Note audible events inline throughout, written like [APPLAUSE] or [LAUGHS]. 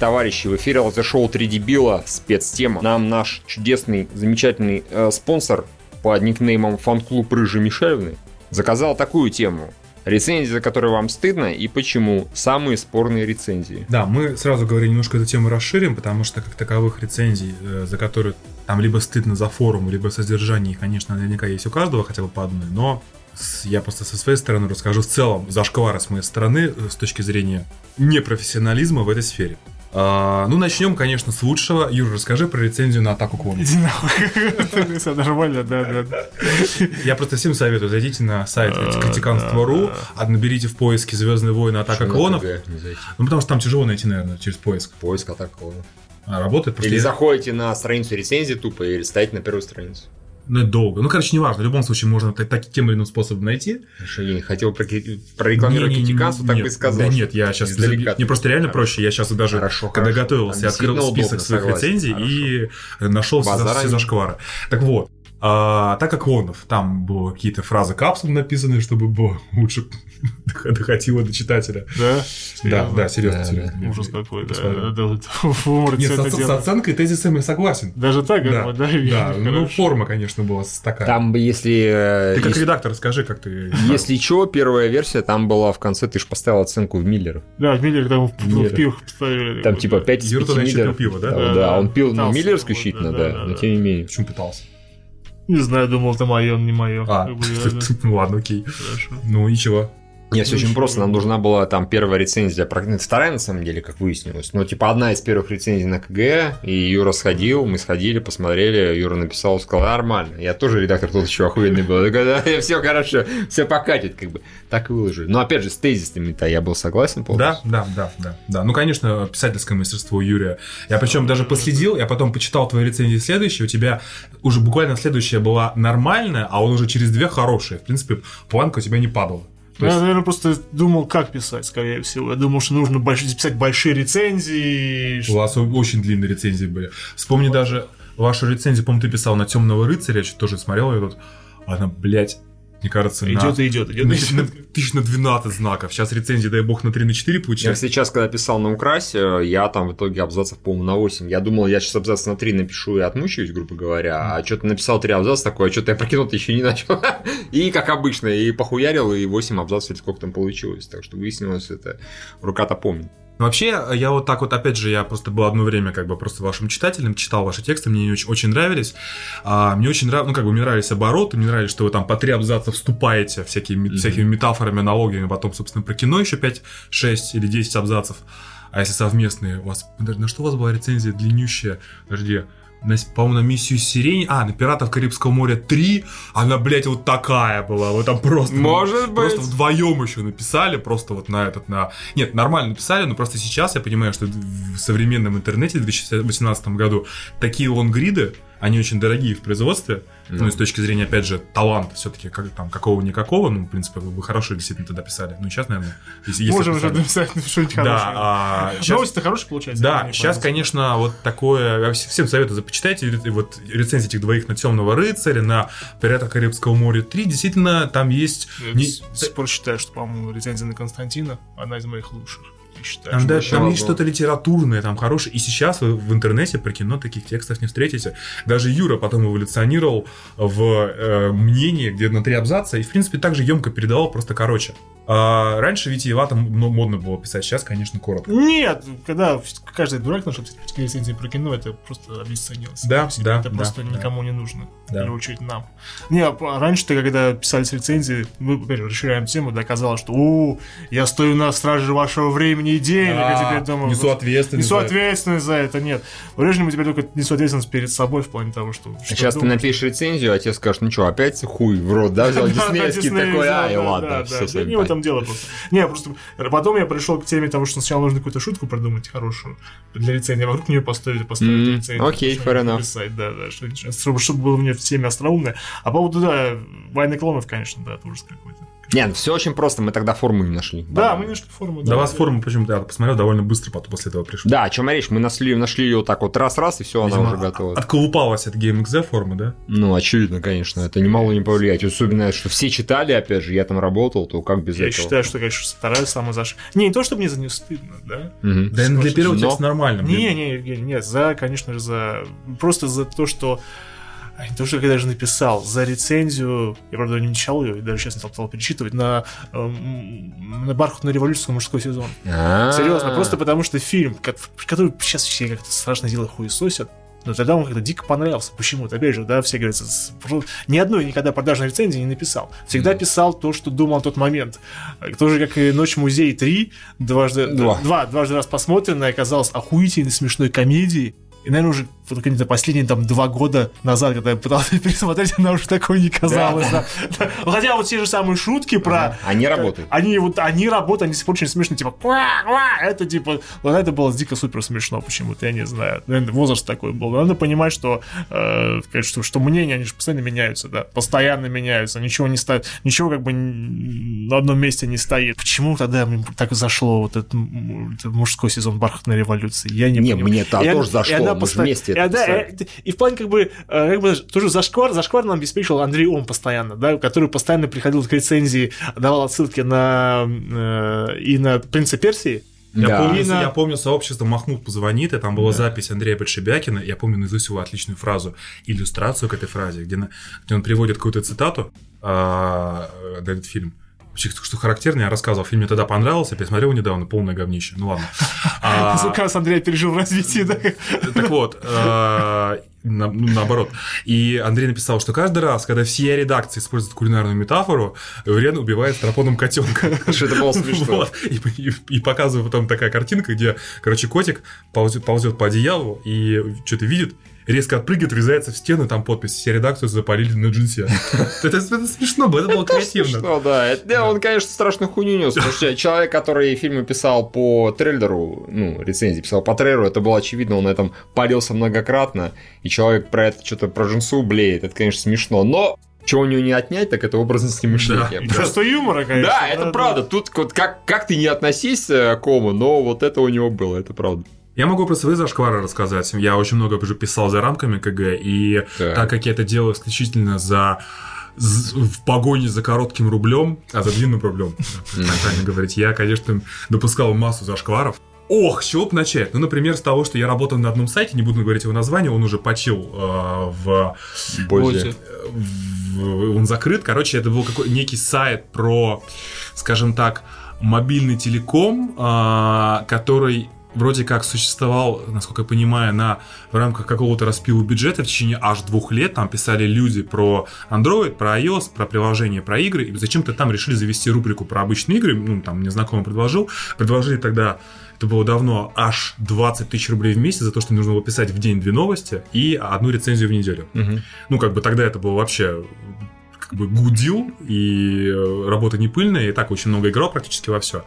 Товарищи! В эфире шоу 3 дебила, спецтема. Нам наш чудесный, замечательный э, спонсор по никнеймам фан-клуб Рыжи Мишелевны заказал такую тему. Рецензии, за которые вам стыдно, и почему самые спорные рецензии. Да, мы сразу говорим, немножко эту тему расширим, потому что как таковых рецензий, э, за которые там либо стыдно за форум, либо содержание, конечно, наверняка есть у каждого хотя бы по одной, но я просто со своей стороны расскажу в целом зашквары с моей стороны э, с точки зрения непрофессионализма в этой сфере. А, ну, начнем, конечно, с лучшего. Юра, расскажи про рецензию на атаку клонов. Иди нахуй. [LAUGHS] Все нормально, да, да. Я просто всем советую, зайдите на сайт критиканство.ру, а наберите в поиске Звездные войны атака клонов. Ну, потому что там тяжело найти, наверное, через поиск. Поиск атака клонов. А, работает Или заходите на страницу рецензии тупо и ставите на первую страницу. Ну, это долго. Ну, короче, неважно. В любом случае, можно так, так, тем или иным способом найти. Хорошо, я не хотел прорекламировать критиканство, так нет, бы сказал. Да нет, я сейчас... Издалека. Мне просто реально проще. Я сейчас даже, хорошо, когда хорошо. готовился, открыл список удобно, своих согласен. рецензий хорошо. и нашел все, все зашквары. Так вот, а, так как Лонов, там было какие-то фразы капсул написаны, чтобы было лучше [LAUGHS] доходило до читателя. Да? Да, да, серьезно, серьезно. Ужас какой, да. [LAUGHS] Нет, с оценкой тезисами я согласен. Даже так, да? Да, [LAUGHS] ну форма, конечно, была такая. Там бы, если... Э, ты как редактор скажи, как ты... Если что, первая версия, там была в конце, ты же поставил оценку в Миллеров. Да, в Миллерах там в пивах поставили. Там типа 5 из 5 Миллеров. пиво, да? Да, он пил, ну, Миллеровскую исключительно, да, но тем не менее. Почему пытался? Не знаю, думал, это мое, не мое. А, [LAUGHS] ну ладно, окей. Хорошо. Ну, ничего. Нет, все очень просто. Нам нужна была там первая рецензия. Это вторая, на самом деле, как выяснилось. Но, типа, одна из первых рецензий на КГ, и Юра сходил, мы сходили, посмотрели, Юра написал, сказал, нормально. Я тоже редактор тут еще охуенный был. Все хорошо, все покатит, как бы. Так и выложили. Но, опять же, с тезисами-то я был согласен полностью. Да, да, да, да. Да, ну, конечно, писательское мастерство у Юрия. Я причем даже последил, я потом почитал твои рецензии следующие, у тебя уже буквально следующая была нормальная, а он уже через две хорошие. В принципе, планка у тебя не падала. Есть... Я, наверное, просто думал, как писать, скорее всего. Я думал, что нужно больш... писать большие рецензии. У вас очень длинные рецензии были. Вспомни вот. даже вашу рецензию, по-моему, ты писал на Темного рыцаря, я тоже смотрел ее тут. Она, блядь, мне кажется, идет на, и идет, идет, на, идет. На, тысяч на 12 знаков. Сейчас рецензии, дай бог, на 3 на 4 получается. Я сейчас, когда писал на Украсе, я там в итоге абзацев, по-моему, на 8. Я думал, я сейчас абзац на 3 напишу и отмучаюсь, грубо говоря. А что-то написал 3 абзаца такое, а что-то я прокинул еще не начал. [LAUGHS] и как обычно, и похуярил, и 8 абзацев, или сколько там получилось. Так что выяснилось, это рука-то помнит. Но вообще, я вот так вот, опять же, я просто был одно время как бы просто вашим читателем, читал ваши тексты, мне они очень, очень нравились. А, мне очень нравилось, ну, как бы мне нравились обороты, мне нравилось, что вы там по три абзаца вступаете всякими, mm-hmm. всякими метафорами, аналогиями, потом, собственно, про кино еще 5, 6 или 10 абзацев. А если совместные, у вас, на что у вас была рецензия длиннющая? Подожди, на, по-моему, на миссию Сирень, а, на Пиратов Карибского моря 3, она, блядь, вот такая была, вот там просто... Может быть. Просто вдвоем еще написали, просто вот на этот, на... Нет, нормально написали, но просто сейчас я понимаю, что в современном интернете в 2018 году такие лонгриды, они очень дорогие в производстве, ну, ну и с точки зрения, опять же, таланта все-таки, как, там, какого-никакого, ну, в принципе, вы бы хорошо действительно тогда писали. Ну, сейчас, наверное, если, если Можем уже написать что-нибудь хорошее. Да, а, [LAUGHS] сейчас... Новости-то хорошие получается. Да, сейчас, конечно, вот такое, я всем советую, почитайте вот рецензии этих двоих на Темного рыцаря, на Пирата Карибского моря 3, действительно, там есть... Я не... до сих пор считаю, что, по-моему, рецензия на Константина одна из моих лучших ты считаешь? Там, да, там есть что-то литературное, там хорошее. И сейчас вы в интернете про кино таких текстов не встретите. Даже Юра потом эволюционировал в э, мнении, где на три абзаца, и, в принципе, также емко передавал, просто короче. А раньше витиевато модно было писать, сейчас, конечно, коротко. Нет, когда каждый дурак нашел рецензии про кино, это просто обесценилось. Да, да, Это да, просто да. никому не нужно. Да. В первую очередь нам. Не, а раньше-то, когда писались рецензии, мы, опять же, расширяем тему, доказалось, что у я стою на страже вашего времени и денег, да, а теперь думаю... Несу ответственность. Несу ответственность за это, нет. В теперь только несу ответственность перед собой в плане того, что... А сейчас ты напишешь рецензию, а тебе скажешь, ну что, опять хуй в рот, да, взял [LAUGHS] диснеевский такой, ай, ладно, все, Не в этом дело просто. Не, просто потом я пришел к теме того, что сначала нужно какую-то шутку продумать хорошую для рецензии, а вокруг нее поставить, поставить mm, рецензию. Окей, fair enough. Писать, да, да, чтобы, чтобы было мне в теме остроумное. А по поводу, да, войны клонов, конечно, да, это ужас какой-то. Нет, ну все очень просто, мы тогда форму не нашли. Да, да. мы не нашли форму. Да, да вас форму почему причем я посмотрел довольно быстро потом после этого пришел. Да, о чем речь? Мы нашли, нашли ее так вот раз-раз, и все, она уже готова. Отколупалась от GameXZ формы, да? Ну, очевидно, конечно, это не могло не повлиять. Особенно, что все читали, опять же, я там работал, то как без Я этого? считаю, что, конечно, вторая самая заш... Не, не то, чтобы мне за нее стыдно, да? Мгм. Да, для первого Но- текста нормально. Не, не, Евгений, нет, за, конечно же, за... Просто за то, что... Не то, что я даже написал, за рецензию, я, правда, не читал ее, и даже сейчас не стал перечитывать, на, эм, на бархатную революцию мужской сезон. А-а-а. Серьезно, просто потому что фильм, ко- который сейчас все как-то страшно дело хуесосят, но тогда он как-то дико понравился. Почему-то, опять же, да, все говорят, с- ни одной никогда продажной рецензии не написал. Всегда писал то, что думал в тот момент. Тоже, как и «Ночь музей 3», дважды, Два. два, дважды раз посмотренная, оказалась охуительной смешной комедией. И, наверное, уже вот какие-то последние там два года назад, когда я пытался [LAUGHS] пересмотреть, она уже такой не казалась. да. Да. Хотя вот те же самые шутки про... Ага, они работают. Они вот, они работают, они очень смешные, типа, «Ква, ква». это типа, вот это было дико супер смешно почему-то, я не знаю, наверное, возраст такой был. Надо понимать, что, э, что, что мнения, они же постоянно меняются, да, постоянно меняются, ничего не стоит, ничего как бы на одном месте не стоит. Почему тогда мне так зашло вот этот, этот мужской сезон бархатной революции? Я не Не, понимаю. мне-то И тоже зашло, и она мы же посто- вместе и это она- писали. э, И в плане как бы, э, как бы тоже зашквар, зашквар нам обеспечил Андрей Ом постоянно, да, который постоянно приходил к рецензии, давал отсылки на э, и на «Принца Персии», Я, Да. помню, я помню сообщество Махмуд позвонит, и там была запись Андрея Подшибякина. Я помню наизусть его отличную фразу, иллюстрацию к этой фразе, где, на- где он приводит какую-то цитату а, э, этот фильм. Вообще, что характерно, я рассказывал, фильм мне тогда понравился, пересмотрел недавно, полное говнище. Ну ладно. Как раз Андрей пережил да? так вот, э, на- ну, наоборот. И Андрей написал, что каждый раз, когда все редакции используют кулинарную метафору, Врен убивает стропоном котенка. Что [LAUGHS] это было смешно. Вот. И, и, и показываю потом такая картинка, где, короче, котик ползет, ползет по одеялу и что-то видит, резко отпрыгивает, врезается в стену, там подпись «Все редакцию запалили на джинсе». [LAUGHS] Это, смешно было, это было креативно. Что, да. Это, да, он, конечно, страшную хуйню нес. Потому что человек, который фильмы писал по трейлеру, ну, рецензии писал по трейлеру, это было очевидно, он на этом парился многократно, и человек про это что-то про джинсу блеет. Это, конечно, смешно. Но чего у него не отнять, так это образности мышления. И чувство юмора, конечно. Да, это правда. Тут вот как, как ты не относись э, к Ому, но вот это у него было, это правда. Я могу про свои зашквары рассказать. Я очень много уже писал за рамками КГ, и Так. так как я это делаю исключительно за в погоне за коротким рублем, а за длинным рублем, правильно говорить, я, конечно, допускал массу зашкваров. Ох, с чего бы начать? Ну, например, с того, что я работал на одном сайте, не буду говорить его название, он уже почил э, в Бозе. в- он закрыт. Короче, это был какой некий сайт про, скажем так, мобильный телеком, а, который вроде как существовал, насколько я понимаю, на, в рамках какого-то распила бюджета в течение аж двух лет. Там писали люди про Android, про iOS, про приложения, про игры. И зачем-то там решили завести рубрику про обычные игры. Ну, там мне знакомый предложил. Предложили тогда это было давно аж 20 тысяч рублей в месяц за то, что нужно было писать в день две новости и одну рецензию в неделю. Мгм. Ну, как бы тогда это было вообще как бы гудил, и э, работа не пыльная, и так очень много играл практически во все.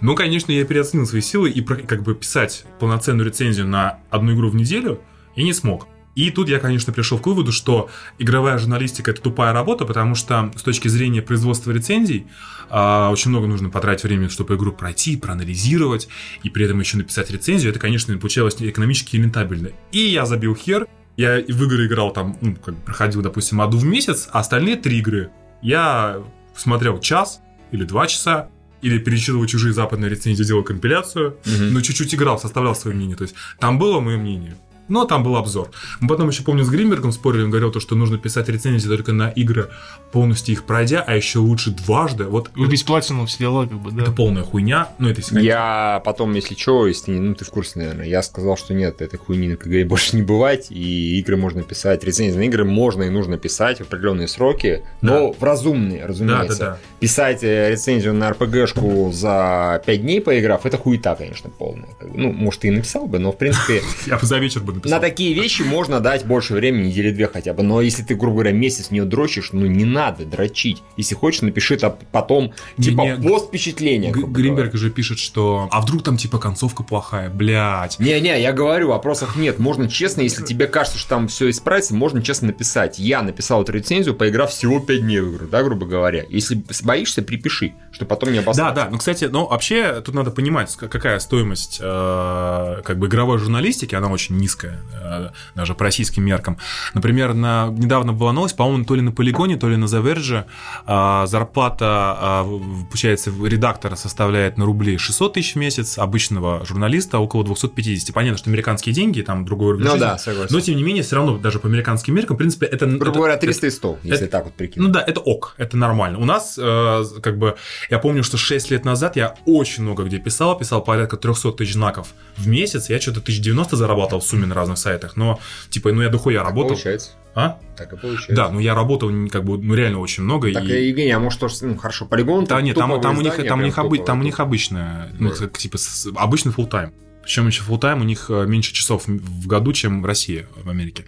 Но, конечно, я переоценил свои силы, и как бы писать полноценную рецензию на одну игру в неделю я не смог. И тут я, конечно, пришел к выводу, что игровая журналистика это тупая работа, потому что с точки зрения производства рецензий а, очень много нужно потратить времени, чтобы игру пройти, проанализировать, и при этом еще написать рецензию. Это, конечно, получалось экономически нерентабельно. И я забил хер, я и в игры играл там, ну, как проходил, допустим, одну в месяц, а остальные три игры я смотрел час или два часа, или перечитывал чужие западные рецензии, делал компиляцию, Мгм. но чуть-чуть играл, составлял свое мнение. То есть там было мое мнение. Но там был обзор. Мы потом еще, помню, с Гримбергом спорили, он говорил, то, что нужно писать рецензии только на игры, полностью их пройдя, а еще лучше дважды. Вот Убить платину, все дела, как бы, да. это полная хуйня. Ну, это Я потом, если что, если не- ну ты в курсе, наверное, я сказал, что нет, этой хуйни на КГ больше не бывать, и игры можно писать, рецензии на игры можно и нужно писать в определенные сроки, но в разумные, Да, разумеется. да, да. Писать э, рецензию на РПГшку за 5 дней поиграв, это хуета, конечно, полная. Ну, может, ты и написал бы, но в принципе... [LAUGHS] Я бы за вечер бы написал. На такие вещи можно дать больше времени, недели две хотя бы. Но если ты, грубо говоря, месяц в нее дрочишь, ну не надо дрочить. Если хочешь, напиши это потом, Не, типа, не, пост впечатления. Гринберг же пишет, что а вдруг там типа концовка плохая, блядь. Не-не, я говорю, вопросов нет. Можно честно, если тебе кажется, что там все исправится, можно честно написать. Я написал эту рецензию, поиграв всего 5 дней в игру, да, грубо говоря. Если боишься, припиши, что потом не Да, обосраться. да, ну, кстати, ну, вообще, тут надо понимать, какая стоимость, э, как бы, игровой журналистики, она очень низкая, э, даже по российским меркам. Например, на, недавно была новость, по-моему, то ли на Полигоне, то ли на Verge, э, зарплата, в- получается, редактора составляет на рубли 600 тысяч в месяц, обычного журналиста около 250. Понятно, что американские деньги, там другой уровень Ну жизни. да, согласен. Но, тем не менее, все равно, даже по американским меркам, в принципе, это... Грубо это- говоря, 300 и 100, если это- так вот прикинуть. ну да, это ок, это нормально. У нас, э, как бы, я помню, что 6 лет назад я очень много где писал, писал порядка 300 тысяч знаков в месяц, я что-то 1090 зарабатывал в сумме на разных сайтах, но, типа, ну я дохуя работал. Получается. А? Так и получается. Да, ну я работал, как бы, ну реально очень много. Так, и... Евгений, а может тоже, ну хорошо, полигон Да нет, там, там у них, там у них, обы- там у них обычная, ну, типа, обычный full time. Причем еще full time у них э, меньше часов в году, чем в России, в Америке.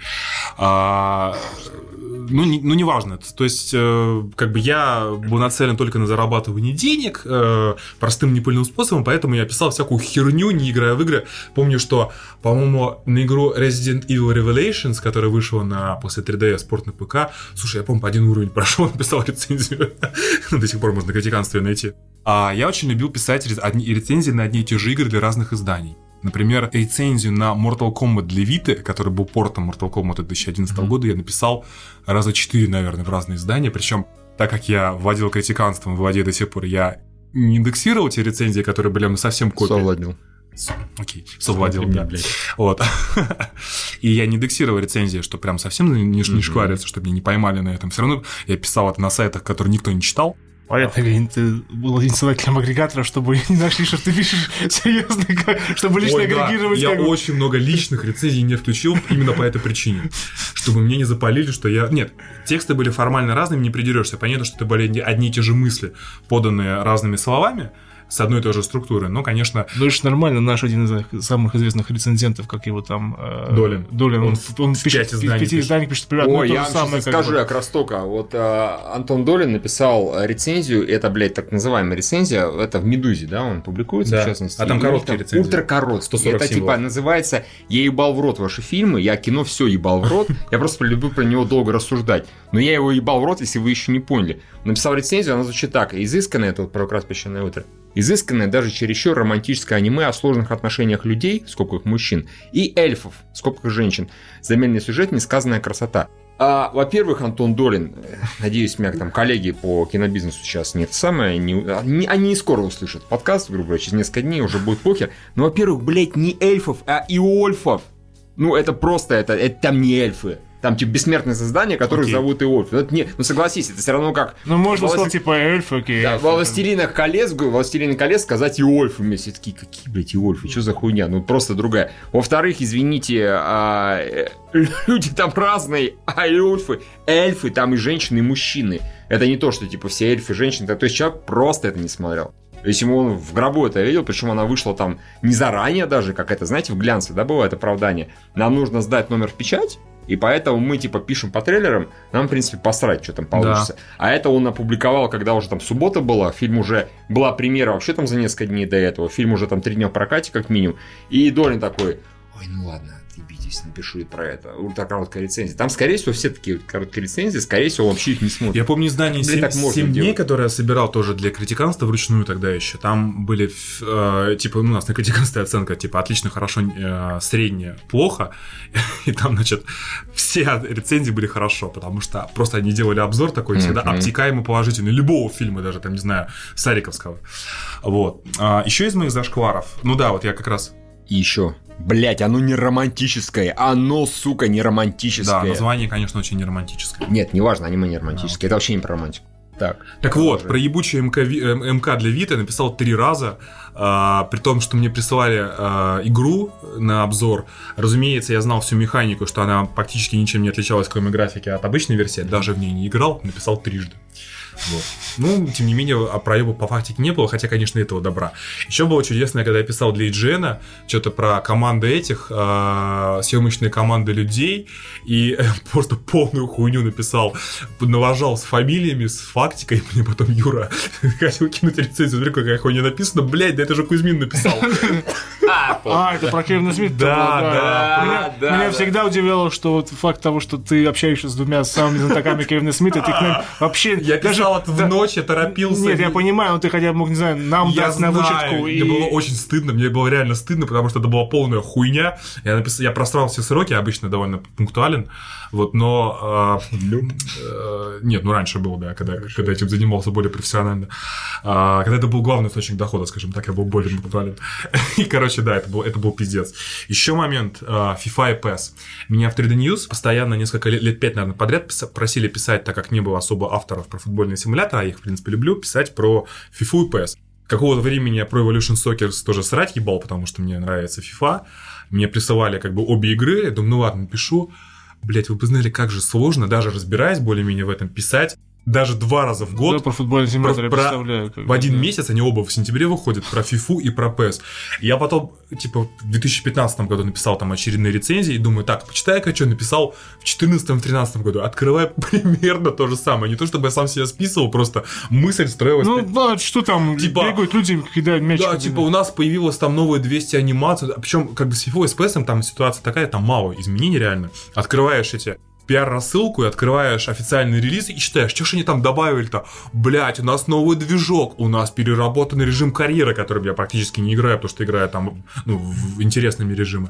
А, ну, не, ну, неважно. То есть, э, как бы я был нацелен только на зарабатывание денег э, простым непыльным способом, поэтому я писал всякую херню, не играя в игры. Помню, что, по-моему, на игру Resident Evil Revelations, которая вышла на, после 3D спорт на ПК, слушай, я, помню, по один уровень [LAUGHS] прошел, написал рецензию. Ну, До сих пор можно критиканство найти. А я очень любил писать одни- рецензии на одни и те же игры для разных изданий. Например, рецензию на Mortal Kombat для Vita, который был портом Mortal Kombat 2011 Мгм. года, я написал раза четыре, наверное, в разные издания. Причем, так как я владел критиканством, владею до сих пор, я не индексировал те рецензии, которые были ну, совсем копии. Совладел. Окей, совладел, да. блядь. Вот. [LAUGHS] И я не индексировал рецензии, что прям совсем не, не Мгм. шквариться, чтобы меня не поймали на этом. Все равно я писал это на сайтах, которые никто не читал. Понятно, Евгений, ты был инициатором агрегатора, чтобы не нашли, что ты пишешь [LAUGHS] серьезно, чтобы лично Ой, да, агрегировать. я как бы. очень много личных рецензий не включил именно по этой причине. Чтобы мне не запалили, что я... Нет, тексты были формально разными, не придерешься. Понятно, что это были одни и те же мысли, поданные разными словами, с одной и той же структурой. Но, конечно, Ну, это ж нормально, наш один из самых известных рецензентов, как его там... э, Долин. Долин, он, Он он, пишет, изданий в пяти пишет. изданиях пишет примерно то я же вам самое, скажу, бы. я как раз только. Вот э, Антон Долин написал рецензию, это, блядь, так называемая рецензия, это в «Медузе», да, он публикуется, Да. в частности. А там короткие рецензии. Ультракороткие. 140 Это, типа, символов. называется «Я ебал в рот ваши фильмы», я кино все ебал в рот, я просто люблю про него долго рассуждать. Но я его ебал в рот, если вы еще не поняли. Написал рецензию, она звучит так. Изысканное, это вот про «Украс песчаное утро», изысканное, даже чересчур романтическое аниме о сложных отношениях людей, в скобках мужчин, и эльфов, в скобках женщин. Замеренный сюжет, несказанная красота. А, во-первых, Антон Долин, э, надеюсь, меня там коллеги по кинобизнесу сейчас нет самое, не, они, они не скоро услышат подкаст, грубо говоря, через несколько дней уже будет похер. Но, во-первых, блядь, не эльфов, а иольфов. Ну, это просто, это, это там не эльфы. Там, типа, бессмертное создание, которое Окей. зовут Иольф. Ну, это не, ну, согласись, это все равно как... Ну, можно Власть- сказать, типа, эльфы, окей. Да, эльфы, во там. «Властелинах колец», говорю, «Властелин колец» сказать Иольфы вместе. Такие, какие, блядь, Иольфы, что за хуйня? Ну, просто другая. Во-вторых, извините, а, э, [LAUGHS] люди там разные, а эльфы, эльфы там и женщины, и мужчины. Это не то, что, типа, все эльфы, женщины. То есть человек просто это не смотрел. То есть ему он в гробу это видел, причем она вышла там не заранее даже, как это, знаете, в глянце, да, бывает оправдание. Нам нужно сдать номер в печать, и поэтому мы, типа, пишем по трейлерам, нам, в принципе, посрать, что там получится. А это он опубликовал, когда уже там суббота была, фильм уже, была премьера вообще там за несколько дней до этого, фильм уже там три дня в прокате, как минимум. И Долин такой, ой, ну ладно, отъебитесь, напишу и про это. Ультракороткая рецензия. Там, скорее всего, все такие короткие рецензии, скорее всего, вообще их не смотрит. Я помню издание Блин, 7, так можно дней, делать. которое я собирал тоже для критиканства вручную тогда еще. Там были, э, типа, ну, у нас на критиканстве оценка, типа, отлично, хорошо, э, среднее, плохо. [LAUGHS] И там, значит, все рецензии были хорошо, потому что просто они делали обзор такой, всегда Мгм. обтекаемо положительный, любого фильма, даже, там, не знаю, Сариковского. Вот. А, еще из моих зашкваров, ну да, вот я как раз, И еще, блять, оно не романтическое, оно, сука, не да, романтическое. название, конечно, очень неромантическое. Нет, неважно, аниме не романтическое, это вообще не про романтику. Так. Так вот, Продолжай. про ебучий МК, Ви- э, МК для Вита написал три раза, а, при том, что мне присылали а, игру на обзор. Разумеется, я знал всю механику, что она практически ничем не отличалась, кроме графики, от обычной версии. Даже в ней не играл, написал трижды. Вот. Ну, тем не менее, а проеба по фактике не было, хотя, конечно, этого добра. Еще было чудесное, когда я писал для IGN что-то про команды этих, э, съемочные команды людей, и [LAUGHS] просто полную хуйню написал, налажал с фамилиями, с фактикой, мне потом Юра [LAUGHS] хотел кинуть рецензию, смотри, какая хуйня написана, блядь, да это же Кузьмин написал. [LAUGHS] А, это про Кевина Смита Да, да, Меня, да, меня да. всегда удивляло, что вот факт того, что ты общаешься с двумя самыми знатоками Кевина Смита, ты к нам вообще... Я писал это в ночь, я торопился. Нет, я понимаю, но ты хотя бы мог, не знаю, нам дать на вычетку. мне было очень стыдно, мне было реально стыдно, потому что это была полная хуйня. Я просрал все сроки, обычно довольно пунктуален, вот, но э, э, нет, ну раньше было, да, когда, когда этим занимался более профессионально, А, когда это был главный источник дохода, скажем так, я был более пунктуален. [LAUGHS] И, короче, да, это был, это был пиздец. Еще момент, э, FIFA и PES. Меня в 3D News постоянно несколько лет, лет пять, наверное, подряд писа- просили писать, так как не было особо авторов про футбольные симуляторы, а я их, в принципе, люблю, писать про FIFA и PES какого-то времени я про Evolution Soccer тоже срать ебал, потому что мне нравится FIFA. Мне присылали как бы обе игры. Я думаю, ну ладно, напишу. Блять, вы бы знали, как же сложно, даже разбираясь более-менее в этом, писать даже два раза в Да, год. про футбольный симулятор я про- представляю. как В один да. месяц они оба в сентябре выходят про FIFA и про PES. Я потом, типа, в 2015 году написал там очередные рецензии и думаю, так, почитай-ка, что написал в 2014-2013 году. Открываю [LAUGHS] примерно то же самое. Не то, чтобы я сам себя списывал, просто мысль строилась. Ну, да, что там, Типа- бегают люди, кидают мяч. Да, типа у нас появилось там новые 200 анимаций, причем как бы с FIFA и с PS там ситуация такая, там мало изменений реально. Открываешь эти пиар-рассылку и открываешь официальный релиз и читаешь, что ж они там добавили-то? Блять, у нас новый движок, у нас переработанный режим карьеры, которым я практически не играю, потому что играю там ну, в интересными режимы.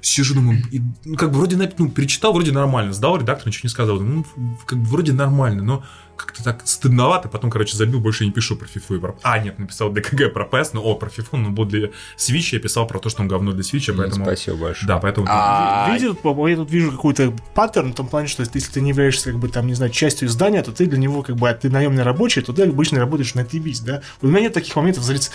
Сижу, думаю, и, ну, как бы вроде ну, перечитал, вроде нормально, сдал, редактор ничего не сказал. Ну, как бы вроде нормально, но как-то так стыдновато, потом, короче, забил, больше не пишу про FIFA и про... А, нет, написал ДКГ про PES, но, о, про FIFA, но был для Switch, я писал про то, что он говно для Switch, поэтому... Спасибо большое. Да, поэтому... А, Видел, по- я тут вижу какой-то паттерн в том плане, что если ты не являешься, как бы, там, не знаю, частью издания, то ты для него, как бы, а ты наемный рабочий, то ты обычно работаешь на TVs, да? У меня нет таких моментов, за лиц-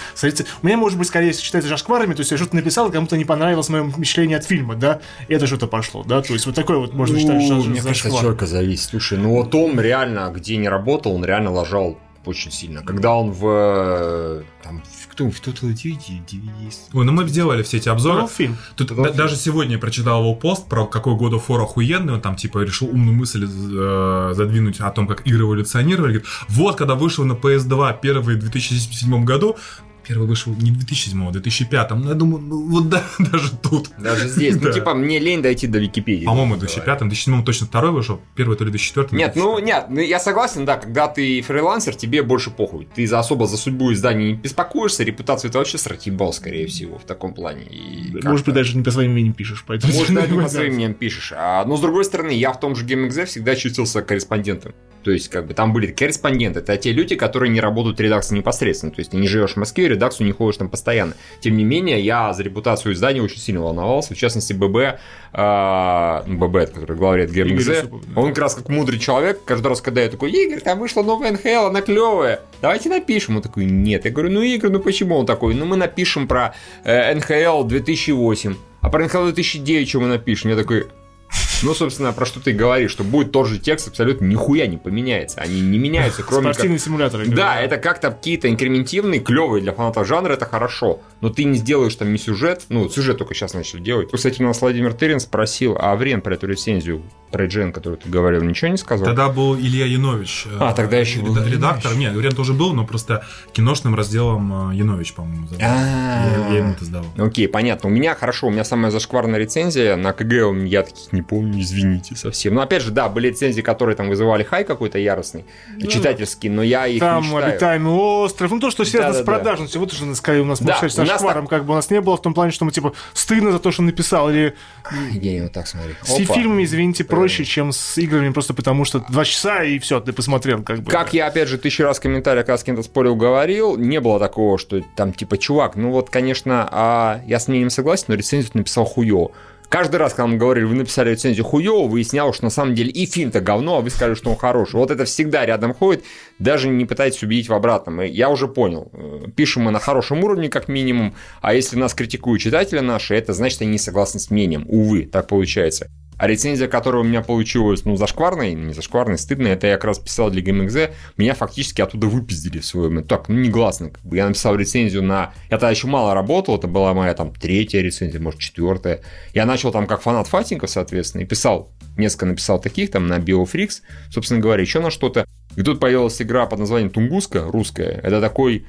у меня, может быть, скорее считается зашкварами, то есть я что-то написал, кому-то не понравилось мое впечатление от фильма, да, и это что-то пошло, да, то есть вот такой вот можно считать, что Ну, мне кажется, человека зависит. Слушай, ну вот он реально, где не работал, он реально лажал очень сильно. Когда он в... э, Там, в- кто, в Total DVD, DVD. Ой, ну мы сделали все эти обзоры. Фильм. Тут Total да- даже сегодня я прочитал его пост про какой God of War охуенный, он там типа решил умную мысль э, задвинуть о том, как игры эволюционировали. Говорит, вот, когда вышел на PS2 первый в 2007 году, первый вышел не в 2007, а в 2005, ну, я думаю, ну вот да, [LAUGHS] даже тут. Даже здесь. Ну, типа, мне лень дойти до Википедии. По-моему, в Давай. 2005, в 2007 точно второй вышел, первый то ли 2004. Нет, ну нет, ну, я согласен, да, когда ты фрилансер, тебе больше похуй. Ты за особо за судьбу издания не беспокоишься, репутацию это вообще срать ебал, скорее всего, в таком плане. И Может быть, даже не по своим именем пишешь, поэтому... Может, [LAUGHS] даже не по своим именем пишешь. А, но с другой стороны, я в том же GameXZ всегда чувствовался корреспондентом. То есть, как бы там были корреспонденты. Это те люди, которые не работают в редакции непосредственно. То есть, ты не живешь в Москве, редакцию не ходишь там постоянно. Тем не менее, я за репутацию издания очень сильно волновался. В частности, ББ, ну, ББ, который главред да. он как раз как мудрый человек. Каждый раз, когда я такой, Игорь, там вышла новая НХЛ, она клевая. Давайте напишем. Он такой, нет. Я говорю, ну, Игорь, ну почему? Он такой, ну, мы напишем про э, НХЛ 2008. А про НХЛ 2009 что мы напишем? Я такой, ну, собственно, про что ты говоришь, что будет тот же текст, абсолютно нихуя не поменяется. Они не меняются, [LAUGHS] кроме как... Спортивный симулятор. я Да, говорю. это как-то какие-то инкрементивные, клевые для фанатов жанра, это хорошо. Но ты не сделаешь там ни сюжет, ну, сюжет только сейчас начали делать. Кстати, у нас Владимир Тырин спросил, а Врен про эту рецензию, про Джен, которую ты говорил, ничего не сказал? Тогда был Илья Янович. э, А, тогда еще был реда- Илья Редактор. Янович. Нет, Рен тоже был, но просто киношным разделом э, Янович, по-моему. Я я ему это сдавал. Окей, понятно. У меня хорошо, у меня самая зашкварная рецензия. На КГ я таких не помню, извините совсем. Но опять же, да, были рецензии, которые там вызывали хай какой-то яростный, читательский, но я их Там не обитаемый остров, ну то, что связано с Да-да-да. продажностью, вот уже скорее у нас Да, получается у нас шкваром, как бы у нас не было в том плане, что мы типа стыдно за то, что написал, или [LAUGHS] Евгений, вот так смотри. с Опа. фильмами, извините, проще, чем с играми, просто потому что два часа и все, ты посмотрел, как бы. Как я, опять же, тысячу раз в комментариях, когда с кем-то спорил, говорил, не было такого, что там, типа, чувак, ну вот, конечно, а я с мнением согласен, но рецензию написал хуё. Каждый раз, когда мы говорили, вы написали рецензию хуёво, выяснялось, что на самом деле и фильм-то говно, а вы сказали, что он хороший. Вот это всегда рядом ходит, даже не пытайтесь убедить в обратном. И я уже понял. Э, Пишем мы на хорошем уровне, как минимум, а если нас критикуют читатели наши, это значит, они не согласны с мнением. Увы, так получается. А рецензия, которая у меня получилась, ну, зашкварной, не зашкварной, стыдной, это я как раз писал для GameXZ, меня фактически оттуда выпиздили в свое время. Так, ну, негласно. Как бы. Я написал рецензию на... Я тогда еще мало работал, это была моя там третья рецензия, может, четвертая. Я начал там как фанат файтингов, соответственно, и писал, несколько написал таких там на BioFrix, собственно говоря, еще на что-то. И тут появилась игра под названием Тунгуска, русская. Это такой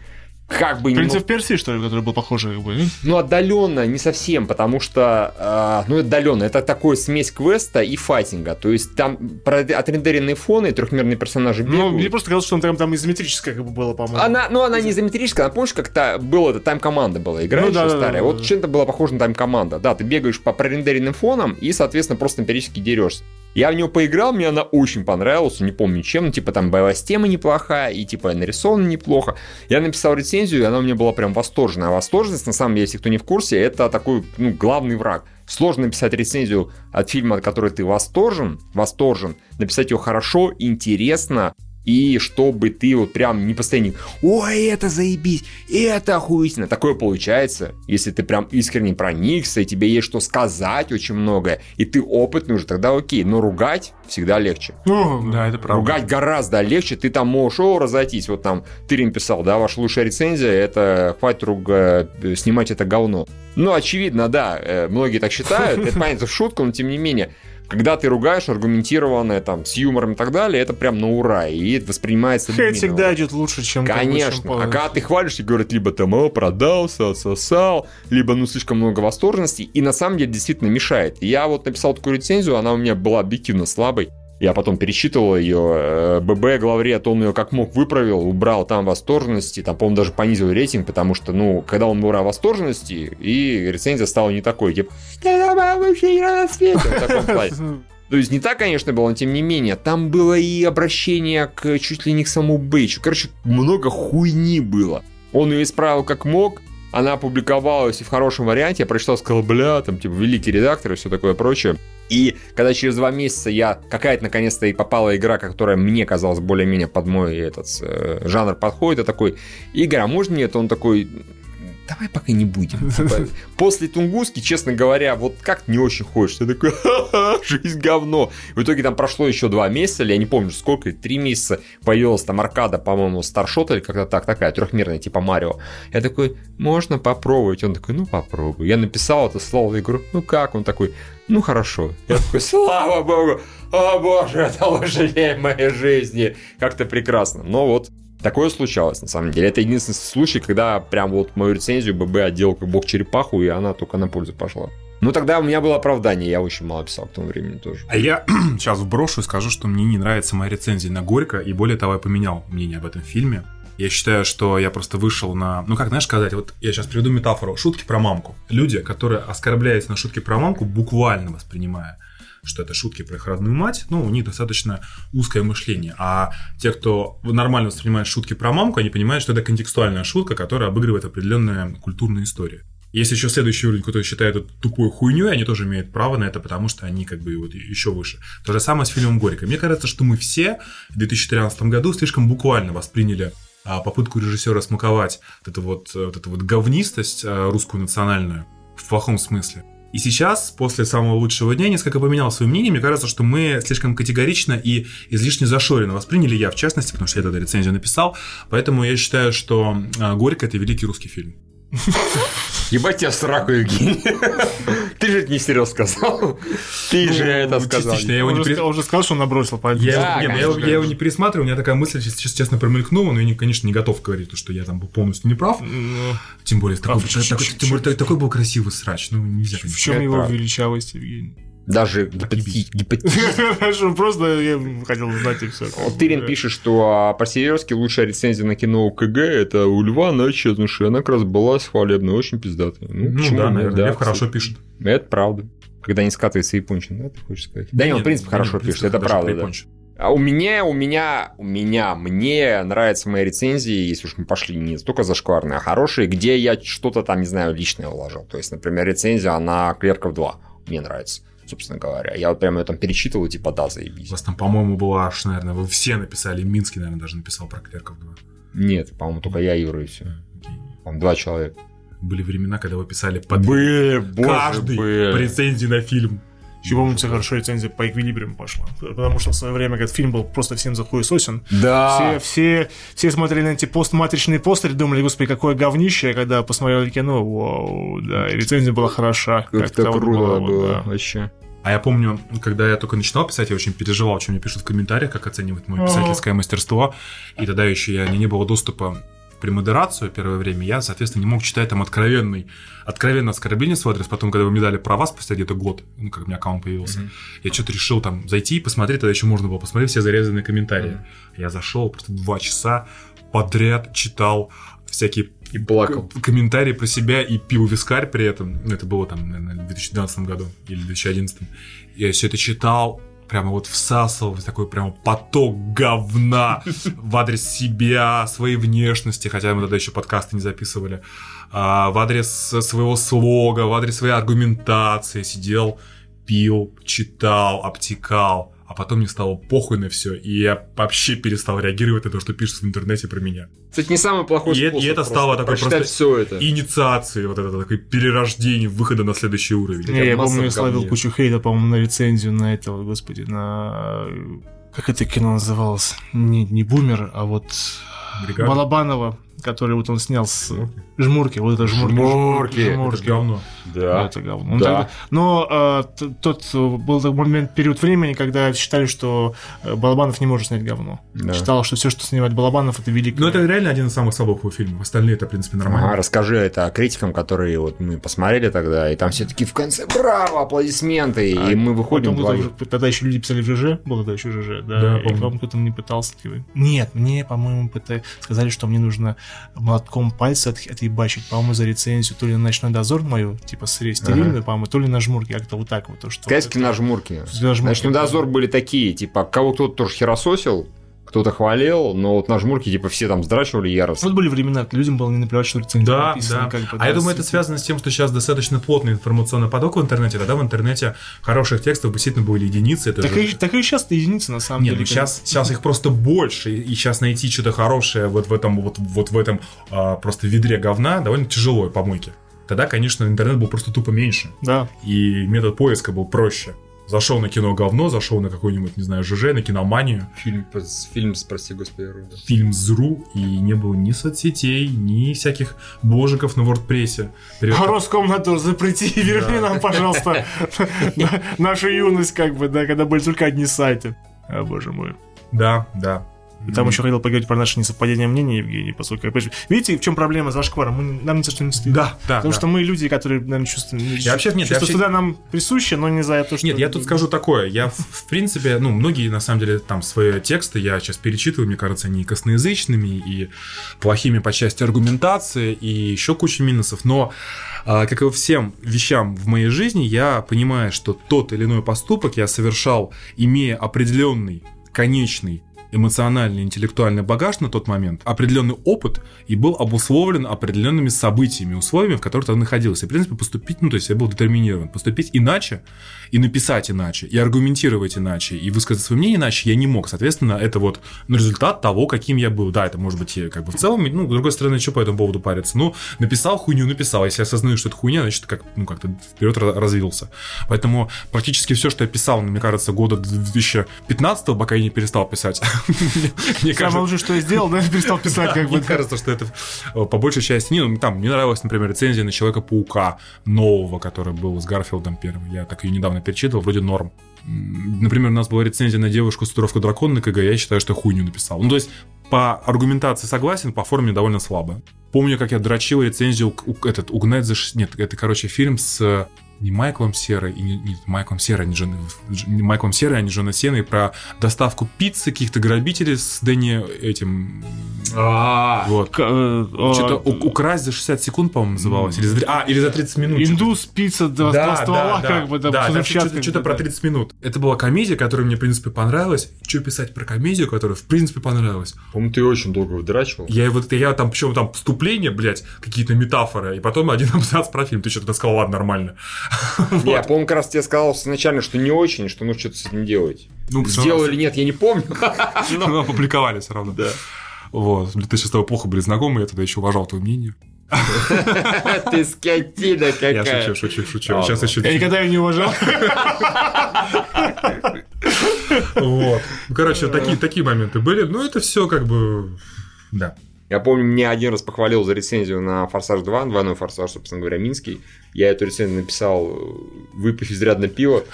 как бы... Принцип немного... Персии, что ли, который был похожий? Как бы? Ну, отдаленно, не совсем, потому что, э, ну, отдаленно, это такой смесь квеста и файтинга, то есть там отрендеренные фоны, трехмерные персонажи ну, бегают. Ну, мне просто казалось, что он там, там изометрическая как бы было, по-моему. Она, ну, она не изометрическая, она, помнишь, как-то было это тайм-команда была, игра ну, да, старая, да, да, вот да. чем-то было похоже на тайм-команда, да, ты бегаешь по прорендеренным фонам и, соответственно, просто периодически дерешься. Я в нее поиграл, мне она очень понравилась, не помню чем, ну, типа там боевая система неплохая, и типа нарисована неплохо. Я написал рецензию, и она у меня была прям восторженная. А восторженность, на самом деле, если кто не в курсе, это такой, ну, главный враг. Сложно написать рецензию от фильма, от которого ты восторжен, восторжен, написать ее хорошо, интересно, и чтобы ты вот прям не постоянно «Ой, это заебись! Это охуительно!» Такое получается, если ты прям искренне проникся, и тебе есть что сказать очень многое, и ты опытный уже, тогда окей. Но ругать всегда легче. Ну, да, это правда. Ругать гораздо легче, ты там можешь о, разойтись. Вот там Тырин писал, да, ваша лучшая рецензия, это хватит руга, снимать это говно. Ну, очевидно, да, э, многие так считают, это понятно в шутку, но тем не менее когда ты ругаешь аргументированно, там, с юмором и так далее, это прям на ура, и это воспринимается Хейт всегда идет лучше, чем Конечно, чем а когда ты хвалишь и говорят, либо там, о, продался, отсосал, либо, ну, слишком много восторженности, и на самом деле действительно мешает. Я вот написал такую рецензию, она у меня была объективно слабой, я потом перечитывал ее. Э, ББ главред, он ее как мог выправил, убрал там восторженности, там, по-моему, даже понизил рейтинг, потому что, ну, когда он убрал восторженности, и рецензия стала не такой, типа, это вообще игра на свете, в таком плане. [LAUGHS] То есть не так, конечно, было, но тем не менее. Там было и обращение к чуть ли не к самому Бейчу. Короче, много хуйни было. Он ее исправил как мог, она опубликовалась и в хорошем варианте. Я прочитал, сказал, бля, там, типа, великий редактор и все такое прочее. И когда через два месяца я какая-то наконец-то и попала игра, которая мне казалась более-менее под мой этот э, жанр подходит, я такой, Игорь, а можно мне это? Он такой, давай пока не будем. [LAUGHS] Типа, после Тунгуски, честно говоря, вот как не очень хочется. Я такой, ха-ха, жизнь говно. В итоге там прошло еще два месяца, или я не помню сколько, три месяца, появилась там аркада, по-моему, Старшот или как-то так, такая трехмерная, типа Марио. Я такой, можно попробовать? Он такой, ну попробуй. Я написал это слово, игру, ну как? Он такой, ну хорошо. Я такой, слава богу, о боже, это лучший день моей жизни. Как-то прекрасно. Но вот Такое случалось, на самом деле. Это единственный случай, когда прям вот мою рецензию ББ отделал как бог черепаху, и она только на пользу пошла. Ну, тогда у меня было оправдание, я очень мало писал к тому времени тоже. А я [CLEARS THROAT] сейчас вброшу и скажу, что мне не нравится моя рецензия на Горько, и более того, я поменял мнение об этом фильме. Я считаю, что я просто вышел на... Ну, как, знаешь, сказать, вот я сейчас приведу метафору. Шутки про мамку. Люди, которые оскорбляются на шутки про мамку, буквально воспринимая что это шутки про их родную мать, ну, у них достаточно узкое мышление. А те, кто нормально воспринимает шутки про мамку, они понимают, что это контекстуальная шутка, которая обыгрывает определенную культурную историю. Есть еще следующий уровень, который считает это тупой хуйней, они тоже имеют право на это, потому что они как бы вот еще выше. То же самое с фильмом «Горько». Мне кажется, что мы все в 2013 году слишком буквально восприняли а, попытку режиссера смаковать вот эту вот, вот эту вот говнистость а, русскую национальную в плохом смысле. И сейчас, после самого лучшего дня, несколько поменял свое мнение. Мне кажется, что мы слишком категорично и излишне зашоренно восприняли, я в частности, потому что я эту рецензию написал. Поэтому я считаю, что а, «Горько» — это великий русский фильм. Ебать тебя сраку, Евгений. Ты же это не серьезно сказал. Ты же ну, это сказал. Я его не уже сказал, что он набросил. Я его не пересматривал, у меня такая мысль, честно, промелькнула, но я, конечно, не готов говорить, что я там был полностью неправ. Ну, тем более, такой был красивый срач. Ну, нельзя. В чем его величавость, Евгений? Даже [LAUGHS] гипотетически. Просто я хотел знать и все. Тырин пишет, что по-серьезки лучшая рецензия на кино КГ это у Льва на исчезнувшая. Она как раз была хвалебная, очень пиздатая. Ну, ну да, наверное, Лев хорошо пишет. Это правда. Когда не скатывается япончин, да, ты хочешь сказать? Да, он, в принципе, хорошо пишет, это правда, да. А у меня, у меня, у меня, мне нравятся мои рецензии, если уж мы пошли не столько зашкварные, а хорошие, где я что-то там, не знаю, личное вложил. То есть, например, рецензия на Клерков 2 мне нравится собственно говоря. Я вот прямо ее там перечитывал, типа, да, заебись. У вас там, по-моему, была аж, наверное, вы все написали, Минский, наверное, даже написал про Клерков 2. Нет, по-моему, только я, Юра, и все. Там два человека. Были времена, когда вы писали под были, каждый были. рецензии на фильм. Еще помните, хорошо рецензия по эквилибриум пошла. Потому что в свое время этот фильм был просто всем захуесосен. Да. Все, все, все смотрели на эти постматричные постеры, думали, господи, какое говнище, а когда посмотрели кино, вау, да, и рецензия была хороша. Как это вот круто вот, было, да. вообще. А я помню, когда я только начинал писать, я очень переживал, что мне пишут в комментариях, как оценивать мое писательское мастерство. И тогда еще я, не было доступа премодерацию первое время. Я, соответственно, не мог читать там откровенный, откровенно оскорбление свой адрес. Потом, когда вы мне дали права спустя где-то год, ну, как у меня аккаунт появился, я что-то решил там зайти и посмотреть, тогда еще можно было посмотреть все зарезанные комментарии. Я зашел, просто два часа подряд читал всякие И плакал. комментарии про себя и пил вискарь при этом. Ну, это было там, наверное, в 2012 году или 2011. Я все это читал, прямо вот всасывал такой прямо поток говна в адрес себя, своей внешности, хотя мы тогда еще подкасты не записывали, а, в адрес своего слога, в адрес своей аргументации. Сидел, пил, читал, обтекал. А потом мне стало похуй на все, и я вообще перестал реагировать на то, что пишут в интернете про меня. Кстати, не самый плохой И это- способ и это стало такой просто все это. инициации, вот это такое перерождение, выхода на следующий уровень. Не, я масса помню, я словил кучу хейта, по-моему, на рецензию на этого, господи, на... Как это кино называлось? Не, не Бумер, а вот... Бригада? Балабанова, который вот он снял с... Жмурки, вот это Жмурки. Жмурки. Это Жмурки. говно. Да, это говно. Ну, Да. тогда- Но э, т- тот э, был такой момент, период времени, когда считали, что э, Балабанов не может снять говно. Да. Считал, что все, что снимает Балабанов, это великое. Ну, это реально один из самых слабых его фильмов. Остальные это, в принципе, нормально. Ага, расскажи это критикам, которые вот мы посмотрели тогда, и там все таки в конце браво, аплодисменты, и мы выходим Потом уже- тогда еще люди писали в ЖЖ, был тогда еще ЖЖ, да, Да, и, по-моему, кто-то мне пытался, нет, мне, по-моему, пыта- сказали, что мне нужно молотком пальца от, отъебачить, по-моему, за рецензию, то ли на «Ночной дозор» мою, типа, сре- стерильную, по-моему, то ли на жмурки, как-то вот так вот, то, что... Сказки на жмурки. На жмурки. Ночной дозор были такие, типа, кого кто-то тоже херососил, кто-то хвалил, но вот на жмурке, типа, все там здрачивали яростно. Вот были времена, когда людям было не наплевать, что рецензия Да, написана, да. как бы, а да, я думаю, это связано с тем, что сейчас достаточно плотный информационный поток в интернете. Тогда в интернете хороших текстов действительно были единицы. Это Так же- и, так и сейчас единицы, на самом Нет, деле. ну сейчас, сейчас их просто больше, и сейчас найти что-то хорошее вот в этом вот, вот в этом а, просто ведре говна довольно тяжело, помойки. Тогда, конечно, интернет был просто тупо меньше, Да. и метод поиска был проще. Зашел на кино говно, зашел на какой-нибудь, не знаю, ЖЖ, на киноманию, Фильм, фильм спасти господи, Руда. фильм «Зру», и не было ни соцсетей, ни всяких божиков на вордпрессе. Привет. А Роскомнадзор, запрети, верни нам, пожалуйста, [LAUGHS] на- нашу юность, как бы, да, когда были только одни сайты. О, боже мой. Да, да. И Там еще хотел поговорить про наше несовпадение мнений, Евгений, поскольку... Видите, в чем проблема с зашкваром? Мы, нам ни за что не стыдно. Да, да, Потому да. что мы люди, которые, наверное, чувствуем... Я вообще- нет, я чувство вообще- стыда нам присуще, но не за то, что... Нет, я тут скажу такое. Я, в, принципе, ну, многие, на самом деле, там свои тексты я сейчас перечитываю, мне кажется, они и косноязычными, и плохими по части аргументации, и еще куча минусов. Но, а, как и во всем вещам в моей жизни, я понимаю, что тот или иной поступок я совершал, имея определенный, конечный эмоциональный, интеллектуальный багаж на тот момент, определенный опыт и был обусловлен определенными событиями, условиями, в которых ты находился. И, в принципе, поступить, ну, то есть я был детерминирован. Поступить иначе и написать иначе, и аргументировать иначе, и высказать свое мнение иначе я не мог. Соответственно, это вот ну, результат того, каким я был. Да, это может быть как бы в целом, ну, с другой стороны, что по этому поводу париться? Ну, написал хуйню, написал. Если я осознаю, что это хуйня, значит, как, ну, как-то вперед развился. Поэтому практически все, что я писал, мне кажется, года 2015 пока я не перестал писать. [LAUGHS] [LAUGHS] Самое лучшее, что я сделал, да, перестал писать, как бы. мне кажется, что это э, по большей части... Не, ну, там, мне нравилась, например, рецензия на Человека-паука нового, который был с Гарфилдом первый. Я так ее недавно перечитывал, вроде норм. Например, у нас была рецензия на девушку с татуировкой дракона на КГ, я считаю, что хуйню написал. Ну, то есть, по аргументации согласен, по форме довольно слабо. Помню, как я дрочил рецензию, у- этот, угнать за... ш- Нет, это, короче, фильм с э, не Майклом Серой, и не, не Майклом Серой, а не, Джон, не Майклом Серой, а не Джона Сеной, про доставку пиццы каких-то грабителей с Дэнни этим... Вот. К- э, э, Что-то украсть за 60 секунд, по-моему, называлось. Или за, а, или за 30 минут. Индус, пицца, два, два ствола, как бы, да, да, что-то, что-то да, про да. 30 минут. Это была комедия, которая мне, в принципе, понравилась. Что писать про комедию, которая, в принципе, понравилась? По-моему, ты очень долго выдрачивал. Я вот я там, причем там вступление, блядь, какие-то метафоры, и потом один абзац про фильм. Ты что-то сказал, ладно, нормально. [LAUGHS] Не, Я, по-моему, как раз тебе сказал изначально, что не очень, что нужно что-то с этим делать. Ну, Сделал или нет, я не помню. [LAUGHS] Но опубликовали все равно. Да. Вот. Ты сейчас с тобой плохо были знакомы, я тогда еще уважал твое мнение. [LAUGHS] Ты скотина Я какая. шучу, шучу, шучу. Ладно. Сейчас еще... Я никогда ее не уважал. Вот. Ну, короче, такие, такие моменты были. Ну, это все как бы... Да. Я помню, мне один раз похвалил за рецензию на «Форсаж 2», двойной «Форсаж», собственно говоря, минский. Я эту рецензию написал, выпив изрядно пиво.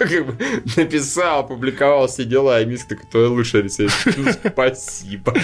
[LAUGHS] Написал, опубликовал все дела, и Минск такой, твоя лучшая рецензия. Ну, Спасибо.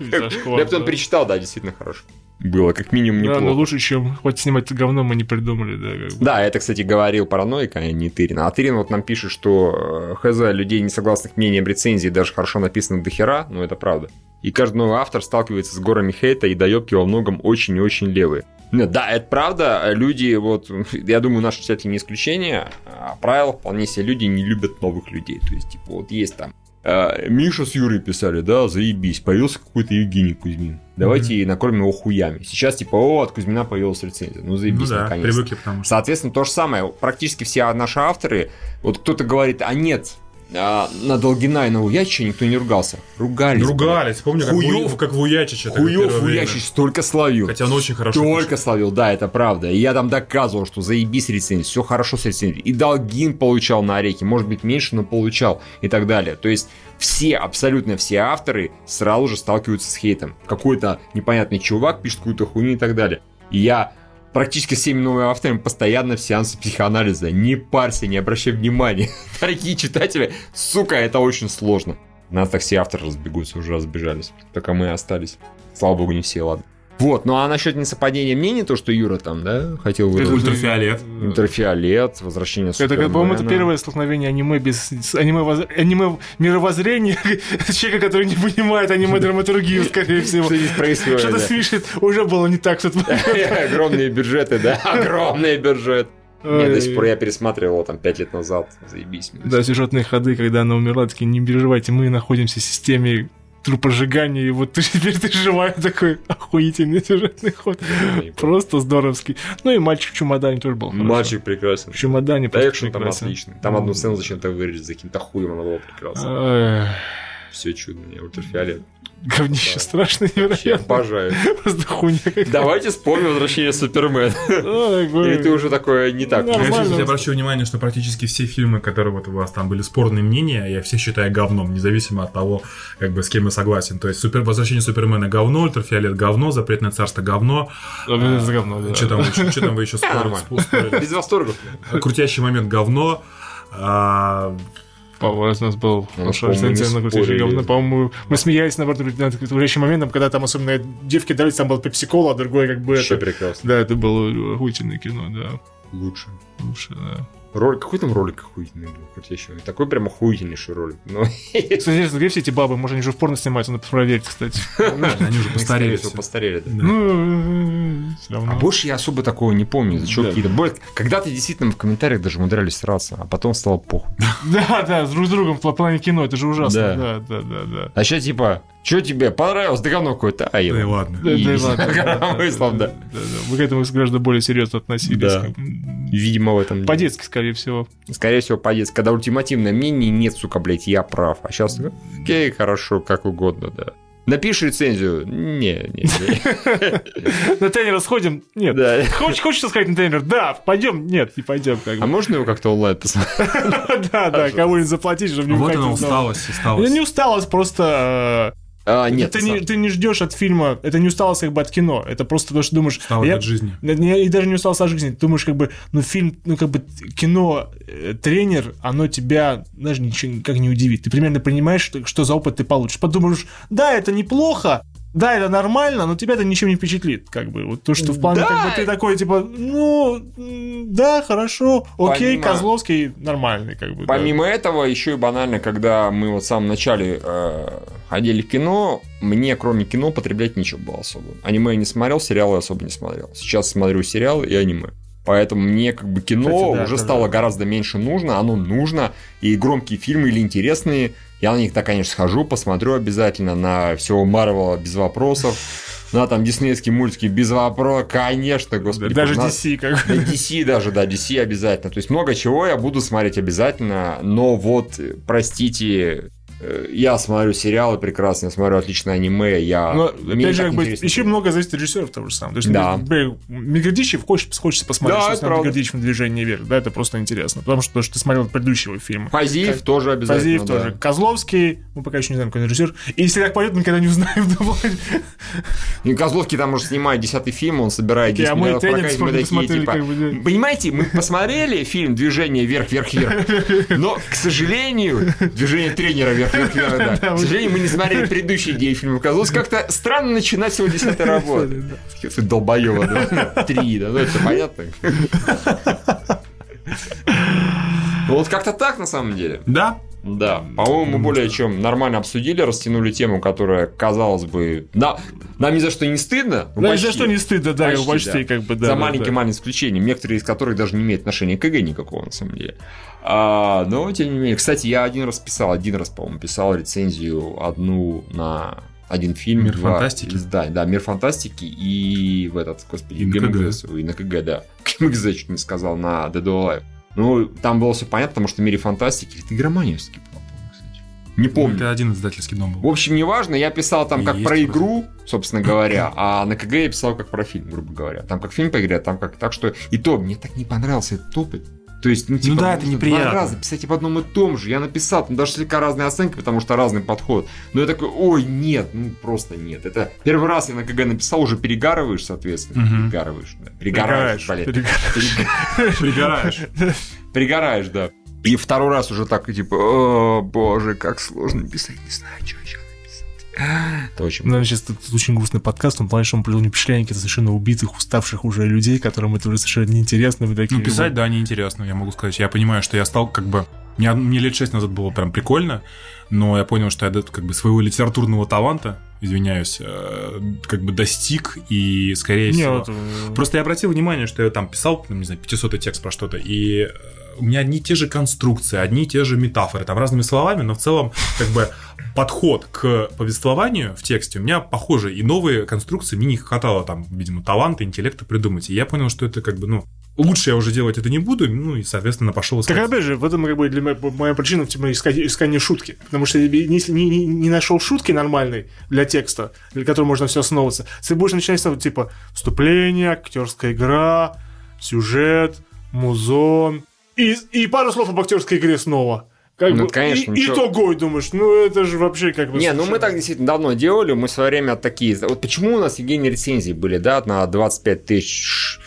Я потом перечитал, да, действительно хорошо. Было как минимум Да, но неплохо. лучше, чем хоть снимать говно, мы не придумали, да. как бы. Да, это, кстати, говорил параноик, а не Тырин. А Тырин вот нам пишет, что э, хз людей, не согласных мнением рецензии, даже хорошо написанных до хера, но это правда. И каждый новый автор сталкивается с горами хейта и доебки во многом очень и очень левые. Нет, да, это правда. Люди, вот, [LAUGHS] я думаю, наши читатели не исключение. А правило вполне себе люди не любят новых людей. То есть, типа, вот есть там э, Миша с Юрой писали, да, заебись, появился какой-то Евгений Кузьмин. Давайте накормим его хуями. Сейчас, типа, о, от Кузьмина появилась рецензия. Ну, Ну заебись, да, наконец-то. привыкли, потому что... Соответственно, то же самое. Практически все наши авторы, вот кто-то говорит, а нет, а, на Долгина и на Уячича никто не ругался. Ругались. Ругались, помню, как, Ву- как Вуячич. это Хуев. Уячич столько словил. Хотя он очень хорошо Только словил, да, это правда. И я там доказывал, что заебись рецензия, все хорошо с рецензией. И Долгин получал на ореке, может быть меньше, но получал и так далее. То есть все, абсолютно все авторы сразу же сталкиваются с хейтом. Какой-то непонятный чувак пишет какую-то хуйню и так далее. И я практически всеми новыми авторами постоянно в сеансе психоанализа. Не парься, не обращай внимания. [LAUGHS] Дорогие читатели, сука, это очень сложно. У нас так все авторы разбегутся, уже разбежались. Только мы остались. Слава богу, не все, ладно. Вот, ну а насчет несовпадения мнений, то, что Юра там, да, хотел Это выразить. Ультрафиолет. Ультрафиолет, возвращение Это, как, по-моему, это первое столкновение аниме без аниме, воз- аниме мировоззрения [LAUGHS] человека, который не понимает аниме-драматургию, скорее всего. Что здесь происходит? Что-то да? с Мишей уже было не так. Что [LAUGHS] Огромные бюджеты, да, [LAUGHS] огромный бюджет. Нет, до сих пор я пересматривал его там 5 лет назад. Заебись. Да, сюжетные ходы, когда она умерла, такие, не переживайте, мы находимся в системе трупожигания, и вот ты [LAUGHS] теперь ты живая, такой охуительный сюжетный ход. Просто здоровский. Ну и мальчик в чемодане тоже был. хорошо. Мальчик прекрасен. В чемодане Да, просто там отличный. Там одну сцену зачем-то вырезать за каким-то хуем, она была прекрасна. Все чудно, мне ультрафиолет. Говнище Да. страшное, Вообще невероятно. обожаю. Просто хуйня какая-то. Давайте вспомним возвращение Супермена. Ну, Или ты уже такое не так? Я, обращу внимание, что практически все фильмы, которые вот у вас там были спорные мнения, я все считаю говном, независимо от того, как бы с кем я согласен. То есть супер, возвращение Супермена говно, ультрафиолет говно, запретное царство говно. Это за говно, да. Что там, вы еще- [LAUGHS] спорили? Без восторгов. Крутящий момент говно. А, По-моему, у нас был хорошая рецензия на говно. По-моему, мы смеялись, наоборот, над крутящим моментом, когда там особенно девки дались, там был пепси-кола, а другой как бы Вообще это... прекрасно. Да, это было охуительное кино, да. Лучше. Лучше, да. Ролик, какой там ролик охуительный был? Крутящий. Такой прям охуительнейший ролик. Ну, [LAUGHS] Кстати, интересно, где все эти бабы? Может, они уже в порно снимаются? Надо проверить, кстати. [LAUGHS] они уже постарели. все. постарели, да. Ну, все А больше я особо такого не помню. За что Да. какие-то... Когда-то действительно в комментариях даже умудрялись сраться, а потом стало похуй. Да, [LAUGHS] да, с друг с другом в плане кино, это же ужасно. Да. Да, да, да. А сейчас типа, что тебе понравилось? Да говно какое-то. А, Да ладно. Да, да, ладно. Да. Мы к этому гораздо более серьезно относились. Видимо, в этом... По-детски, скорее всего. Скорее всего, по-детски. Когда ультимативное мнение, нет, сука, блядь, я прав. А сейчас, окей, хорошо, как угодно, да. Напиши рецензию. Не, не, не. [LAUGHS] На тренера сходим? Нет. Да. Хочешь, хочешь сказать на тренер? Да, пойдем? Нет, не пойдем. Как А можно его как-то онлайн посмотреть? [LAUGHS] Да, да, кого-нибудь заплатить, чтобы не Вот она усталость, усталость. Не усталость, просто... А, нет. ты, не, ты не ждешь от фильма, это не усталость как бы от кино, это просто то, что думаешь... Усталость я- от жизни. Не- И даже не усталость от жизни. Ты думаешь, как бы, ну, фильм, ну, как бы, кино, э, тренер, оно тебя даже ничего никак не удивит. Ты примерно понимаешь, что, что за опыт ты получишь. Подумаешь, да, это неплохо, да, это нормально, но тебя это ничем не впечатлит, как бы. Вот то, что в плане, Да. как бы, ты такой, типа, ну, да, хорошо, окей, Помимо- Козловский нормальный, как бы. да. Помимо этого, еще и банально, когда мы вот в самом начале э, ходили в кино, мне кроме кино потреблять нечего было особо. Аниме я не смотрел, сериалы особо не смотрел. Сейчас смотрю сериалы и аниме. Поэтому мне как бы кино Кстати, да, уже стало гораздо меньше нужно, оно нужно, и громкие фильмы или интересные, я на них, да, конечно, схожу, посмотрю обязательно, на всего Марвела без вопросов, на там диснеевские мультики без вопросов, конечно, господи. Даже на- DC, как да, бы. DC даже, да, DC обязательно. То есть много чего я буду смотреть обязательно, но вот, простите, я смотрю сериалы прекрасно, я смотрю отличное аниме, я... Но, опять же, как бы, еще много зависит от режиссеров того же самого. То есть, Да. Мегадичев хочется, хочется посмотреть, Да, что. Мегадичевым движение вверх. Да, это просто интересно. Потому что, то, что ты смотрел предыдущего фильма. Фазиев Как- тоже обязательно, Фазиев да. тоже. Козловский, мы пока еще не знаем, какой режиссер. И если так пойдет, мы никогда не узнаем. [LAUGHS] И Козловский там уже снимает десятый фильм, он собирает Такие, 10 а мы миллионов прокатить, мы такие, типа. Понимаете, мы посмотрели фильм «Движение вверх-вверх-вверх», но, к сожалению, «Движение тренера вверх-вверх-вверх», да. К сожалению, мы не смотрели предыдущие идеи фильма. Казалось, как-то странно начинать с его десятой работы. Ты долбоёба, да? Три, да, ну это понятно. Ну вот как-то так на самом деле. Да, Да, по-моему, мы более чем нормально обсудили, растянули тему, которая, казалось бы, да, нам ни за что не стыдно. Да, ни за что не стыдно, да, Почти, почти, да. как бы, да. за да, маленьким-маленьким исключением, некоторые из которых даже не имеют отношения к КГ никакого, на самом деле. А, но, тем не менее, кстати, я один раз писал, один раз, по-моему, писал рецензию одну на один фильм. «Мир два- фантастики»? Да, да, «Мир фантастики» и в этот, господи, И. ГМГС, и на КГ, да. [LAUGHS] ГМГС чуть не сказал, на Dead or Alive. Ну, там было все понятно, потому что в «Мире фантастики» ты попал, кстати? Не помню. это один издательский дом В был. общем, неважно, я писал там И как про игру, собственно говоря, [CLEARS THROAT] а на КГ я писал как про фильм, грубо говоря. Там как фильм по игре, а там как... Так что и то, мне так не понравился этот опыт. То есть, ну, типа, да, это неприятно. Два раза писать об одном и том же. Я написал, там даже слегка разные оценки, потому что разный подход. Но я такой, ой, нет, ну просто нет. Это первый раз я на КГ написал, уже перегарываешь, соответственно. Мгм. Перегарываешь, да. Перегораешь, Перегораешь, блин. перегораешь. Пригораешь. [LAUGHS] Перегораешь, да. И второй раз уже так, типа, о, боже, как сложно писать, не знаю, что написать. [GASPS] Это очень Ну, сейчас тут очень грустный подкаст, том плане, что он произвел впечатление совершенно убитых, уставших уже людей, которым это уже совершенно неинтересно. Вы такие, Ну, писать, да, неинтересно, я могу сказать. Я понимаю, что я стал как бы... Мне, мне лет шесть назад было прям прикольно, но я понял, что я до- как бы своего литературного таланта, извиняюсь, э, как бы достиг, и скорее Не, всего... вот, э, Просто я обратил внимание, что я там писал, не знаю, 500 текст про что-то, и э, у меня одни и те же конструкции, одни и те же метафоры, там разными словами, но в целом как бы подход к повествованию в тексте у меня похожий, и новые конструкции мне не хватало там, видимо, таланта, интеллекта придумать, и я понял, что это как бы, ну, лучше я уже делать это не буду, ну, и, соответственно, пошел Так искать. опять же, в этом как бы для меня моя причина типа, искать, искание шутки. Потому что если не, не, не нашел шутки нормальной для текста, для которой можно все основываться, ты будешь начинать ставить типа вступление, актерская игра, сюжет, музон. И, и пару слов об актерской игре снова. Как Ну, бы, конечно, и, ничего. итогой думаешь, ну это же вообще как бы... Не, ну мы так действительно давно делали, мы в свое время такие... Вот почему у нас, Евгений, рецензии были, да, на 25 тысяч...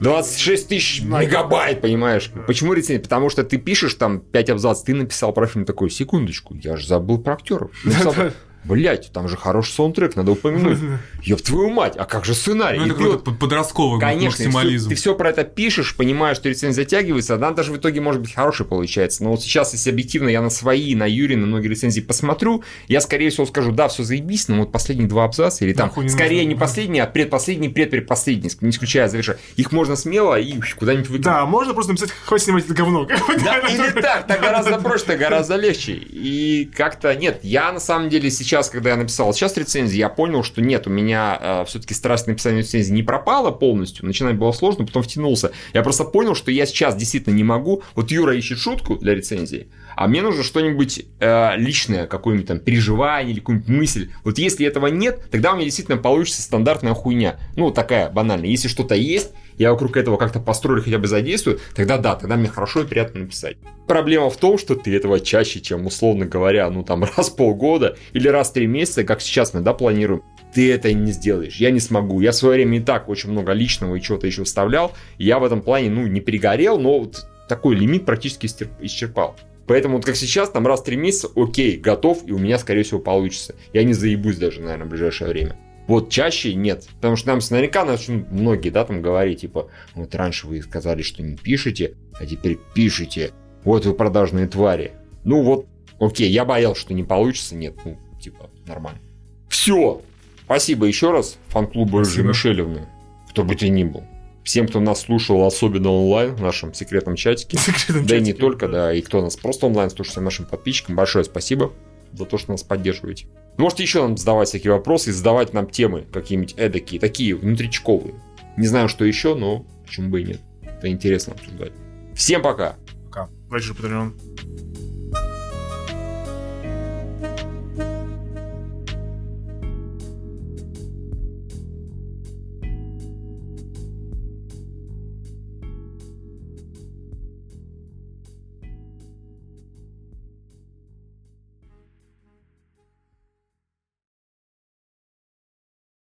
26 тысяч мегабайт, понимаешь? Почему рецензии? Потому что ты пишешь там 5 абзацев, ты написал про фильм такой, секундочку, я же забыл про актеров. [LAUGHS] Блять, там же хороший саундтрек, надо упомянуть. [LAUGHS] Ёб твою мать, а как же сценарий? Ну, это ты какой-то вот- под- подростковый Конечно, максимализм. ты все про это пишешь, понимаешь, что рецензия затягивается, она даже в итоге может быть хорошей получается. Но вот сейчас, если объективно я на свои, на Юрий, на многие рецензии посмотрю, я, скорее всего, скажу, да, все заебись, но вот последние два абзаца, или там, Нахуй не скорее нужно. не последний, а предпоследний, предпредпоследний, не исключая заверша. Их можно смело и куда-нибудь выкинуть. Да, можно просто написать, хватит снимать это говно. Да, или так, так [LAUGHS] гораздо проще, так гораздо легче. И как-то нет, я на самом деле сейчас, когда я написал сейчас рецензии, я понял, что нет, у меня все-таки страсть написания рецензии не пропала полностью, начинать было сложно, потом втянулся. Я просто понял, что я сейчас действительно не могу. Вот Юра ищет шутку для рецензии, а мне нужно что-нибудь э, личное, какое-нибудь там переживание или какую-нибудь мысль. Вот если этого нет, тогда у меня действительно получится стандартная хуйня. Ну, такая банальная. Если что-то есть, я вокруг этого как-то построю хотя бы задействую, тогда да, тогда мне хорошо и приятно написать. Проблема в том, что ты этого чаще, чем, условно говоря, ну там [LAUGHS] раз в полгода или раз в три месяца, как сейчас мы, да, планируем, ты это не сделаешь. Я не смогу. Я в свое время и так очень много личного и чего-то еще вставлял. Я в этом плане, ну, не перегорел, но вот такой лимит практически исчерпал. Поэтому вот как сейчас, там раз в три месяца, окей, готов, и у меня, скорее всего, получится. Я не заебусь даже, наверное, в ближайшее время. Вот чаще нет. Потому что нам наверняка начнут многие, да, там говорить, типа, вот раньше вы сказали, что не пишете, а теперь пишете. Вот вы продажные твари. Ну вот, окей, я боялся, что не получится. Нет, ну, типа, нормально. Все. Спасибо еще раз фан-клубу Спасибо. Мишелевны. Кто бы ты ни был. Всем, кто нас слушал, особенно онлайн, в нашем секретном чатике. [LAUGHS] Секретном Да и не чатике. только, да, и кто нас просто онлайн слушает, всем нашим подписчикам, большое спасибо за то, что нас поддерживаете. Можете еще нам задавать всякие вопросы задавать нам темы какие-нибудь эдакие, такие внутричковые. Не знаю, что еще, но почему бы и нет. Это интересно обсуждать. Всем пока! Давайте же Patreon.